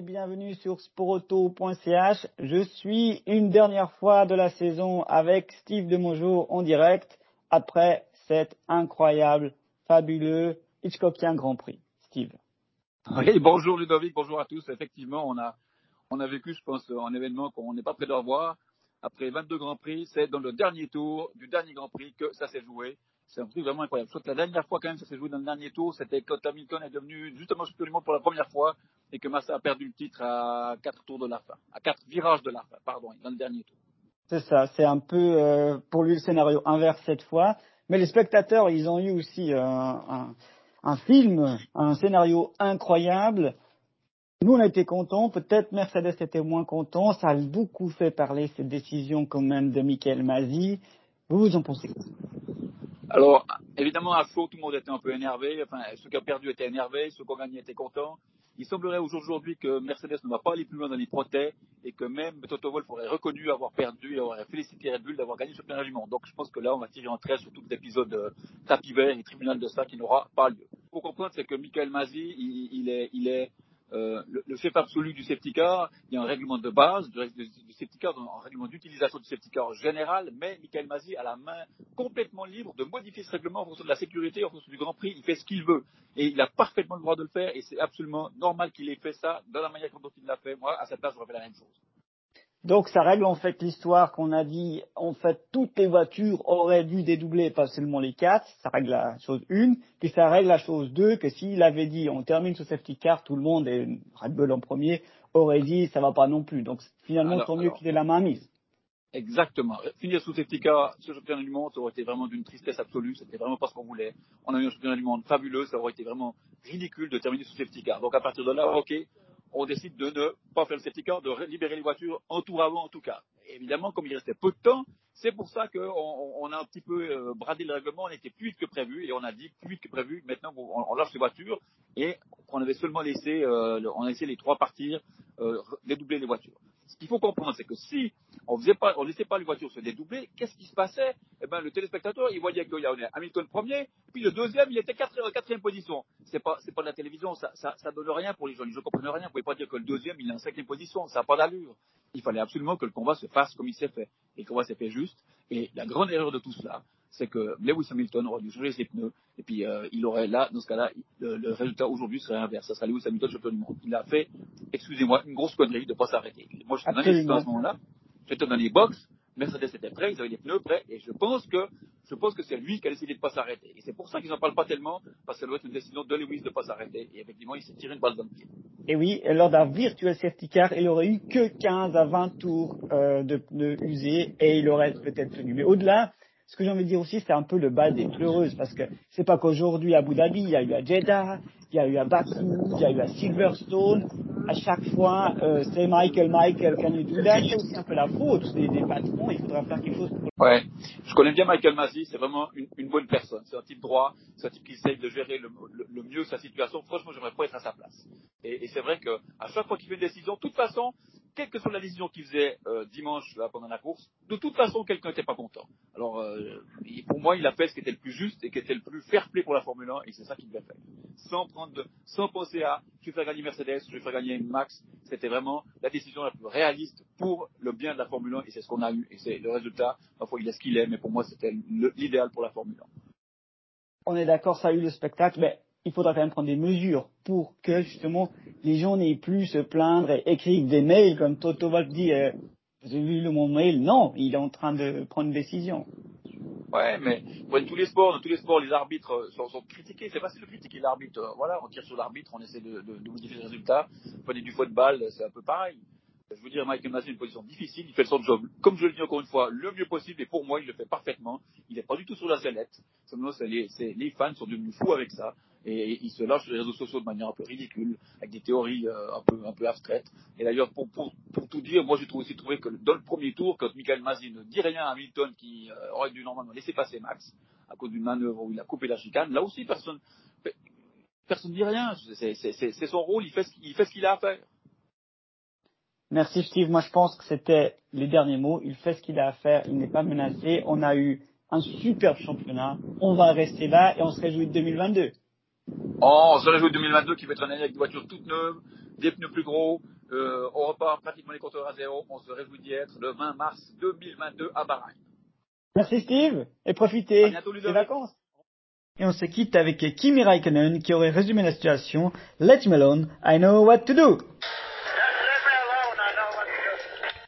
bienvenue sur sporauto.ch. Je suis une dernière fois de la saison avec Steve Demojo en direct après cet incroyable, fabuleux Hitchcockien Grand Prix. Steve. Oui, bonjour Ludovic, bonjour à tous. Effectivement, on a, on a vécu, je pense, un événement qu'on n'est pas prêt de revoir. Après 22 Grands Prix, c'est dans le dernier tour du dernier Grand Prix que ça s'est joué. C'est un truc vraiment incroyable. Je crois que la dernière fois, quand même, ça s'est joué dans le dernier tour, c'était quand Hamilton est devenu justement champion du monde pour la première fois et que Massa a perdu le titre à quatre tours de la fin, à quatre virages de la fin, pardon, dans le dernier tour. C'est ça, c'est un peu euh, pour lui le scénario inverse cette fois. Mais les spectateurs, ils ont eu aussi euh, un, un, film, un scénario incroyable. Nous, on a été contents. Peut-être Mercedes était moins content. Ça a beaucoup fait parler cette décision quand même de Michael Masi. Vous, vous en pensez quoi? Alors, évidemment, à chaud, tout le monde était un peu énervé. Enfin, ceux qui ont perdu étaient énervés, ceux qui ont gagné étaient contents. Il semblerait aujourd'hui que Mercedes ne va pas aller plus loin dans les protèges et que même Toto Wolff aurait reconnu avoir perdu et aurait félicité Red Bull d'avoir gagné ce plein monde. Donc, je pense que là, on va tirer en trait sur tout l'épisode de tapis vert et tribunal de ça qui n'aura pas lieu. Faut comprendre, c'est que Michael Masi, il, est, il est euh, le, le, absolu du car, il y a un règlement de base du, du, du car, un règlement d'utilisation du safety car général, mais Michael Masi a la main complètement libre de modifier ce règlement en fonction de la sécurité, en fonction du Grand Prix, il fait ce qu'il veut. Et il a parfaitement le droit de le faire, et c'est absolument normal qu'il ait fait ça dans la manière dont il l'a fait. Moi, à sa place, j'aurais fait la même chose. Donc ça règle en fait l'histoire qu'on a dit, en fait toutes les voitures auraient dû dédoubler, pas seulement les quatre, ça règle la chose une, puis ça règle la chose deux, que s'il avait dit on termine ce safety car, tout le monde, et Red Bull en premier, aurait dit ça va pas non plus. Donc finalement, tant mieux qu'il ait la main mise. Exactement. Finir sous safety car, ce championnat du monde, ça aurait été vraiment d'une tristesse absolue, c'était vraiment pas ce qu'on voulait. On a eu un championnat du monde fabuleux, ça aurait été vraiment ridicule de terminer sous safety car. Donc à partir de là, ok, on décide de ne pas faire le safety de libérer les voitures en tour avant en tout cas. évidemment, comme il restait peu de temps, c'est pour ça qu'on on a un petit peu euh, bradé le règlement, on était plus vite que prévu et on a dit plus vite que prévu, maintenant on, on lâche les voitures et on avait seulement laissé, euh, on a laissé les trois partir, euh, dédoubler les voitures. Ce qu'il faut comprendre, c'est que si on faisait pas, on laissait pas les voitures se dédoubler, qu'est-ce qui se passait? Eh ben, le téléspectateur, il voyait qu'il y avait Hamilton premier, puis le deuxième, il était quatrième, quatrième position. C'est pas, c'est pas de la télévision, ça, ça, ça donne rien pour les gens. Les gens comprennent rien. Vous pouvez pas dire que le deuxième, il est en cinquième position. Ça n'a pas d'allure. Il fallait absolument que le combat se fasse comme il s'est fait. Et le combat s'est fait juste. Et la grande erreur de tout cela, c'est que Lewis Hamilton aurait dû changer ses pneus, et puis euh, il aurait là, dans ce cas-là, le, le résultat aujourd'hui serait inverse. Ça serait Lewis Hamilton champion du monde. Il a fait, excusez-moi, une grosse connerie de ne pas s'arrêter. Moi, je suis dans à ce moment-là, j'étais dans les box, Mercedes était prêt, ils avaient les pneus prêts, et je pense que je pense que c'est lui qui a décidé de ne pas s'arrêter. Et c'est pour ça qu'ils n'en parlent pas tellement, parce que ça doit être une décision de Lewis de ne pas s'arrêter. Et effectivement, il s'est tiré une balle dans le pied. Et oui, lors d'un virtuel safety car, il aurait eu que 15 à 20 tours de pneus usés, et il aurait peut-être tenu. Mais au-delà, ce que j'ai envie de dire aussi, c'est un peu le bal des pleureuses, parce que c'est pas qu'aujourd'hui à Abu Dhabi, il y a eu à Jeddah, il y a eu à Baku, il y a eu à Silverstone. À chaque fois, euh, c'est Michael, Michael, can you do that C'est un peu la faute des, des patrons. Il faudra faire quelque chose. Pour... Ouais, je connais bien Michael Masi. C'est vraiment une, bonne personne. C'est un type droit. C'est un type qui essaye de gérer le, mieux sa situation. Franchement, j'aimerais pas être à sa place. Et, et c'est vrai que à chaque fois qu'il fait une décision, de toute façon, quelle que soit la décision qu'il faisait euh, dimanche pendant la course, de toute façon, quelqu'un n'était pas content. Alors, euh, pour moi, il a fait ce qui était le plus juste et qui était le plus fair play pour la Formule 1, et c'est ça qu'il devait faire. Sans sans penser à je vais faire gagner Mercedes, je vais faire gagner Max. C'était vraiment la décision la plus réaliste pour le bien de la Formule 1, et c'est ce qu'on a eu. Et c'est le résultat. Parfois, il est ce qu'il est, mais pour moi, c'était l'idéal pour la Formule 1. On est d'accord, ça a eu le spectacle, mais il faudra quand même prendre des mesures pour que justement les gens n'aient plus se plaindre et écrire des mails comme Toto Wolff dit euh, vous avez vu le mon mail Non, il est en train de prendre une décision. Ouais, mais dans tous les sports, dans tous les sports, les arbitres sont, sont critiqués. C'est facile de critiquer l'arbitre. Voilà, on tire sur l'arbitre, on essaie de modifier le résultat. Prenez du football, c'est un peu pareil. Je veux dire, Michael Masi a une position difficile, il fait son job, comme je le dis encore une fois, le mieux possible, et pour moi, il le fait parfaitement. Il n'est pas du tout sur la sellette. Simplement, les, les fans sont devenus fous avec ça et il se lâche sur les réseaux sociaux de manière un peu ridicule, avec des théories euh, un peu abstraites. Et d'ailleurs, pour, tout dire, moi j'ai aussi trouvé que dans le premier tour, quand Michael Masi ne dit rien à Hamilton qui euh, aurait dû normalement laisser passer Max à cause d'une manœuvre où il a coupé la chicane, là aussi personne ne dit rien. C'est son rôle, il fait ce qu'il a à faire. Merci Steve. Moi je pense que c'était les derniers mots. Il fait ce qu'il a à faire. Il n'est pas menacé. On a eu un superbe championnat. On va rester là et on se réjouit de 2022. On se réjouit de 2022 qui va être une année avec des voitures toutes neuves, des pneus plus gros. Euh, on repart pratiquement les compteurs à zéro. On se réjouit d'y être le 20 mars 2022 à Bahreïn. Merci Steve et profitez des vacances. Et on se quitte avec Kimi Raikkonen qui aurait résumé la situation. Let me alone, I know what to do.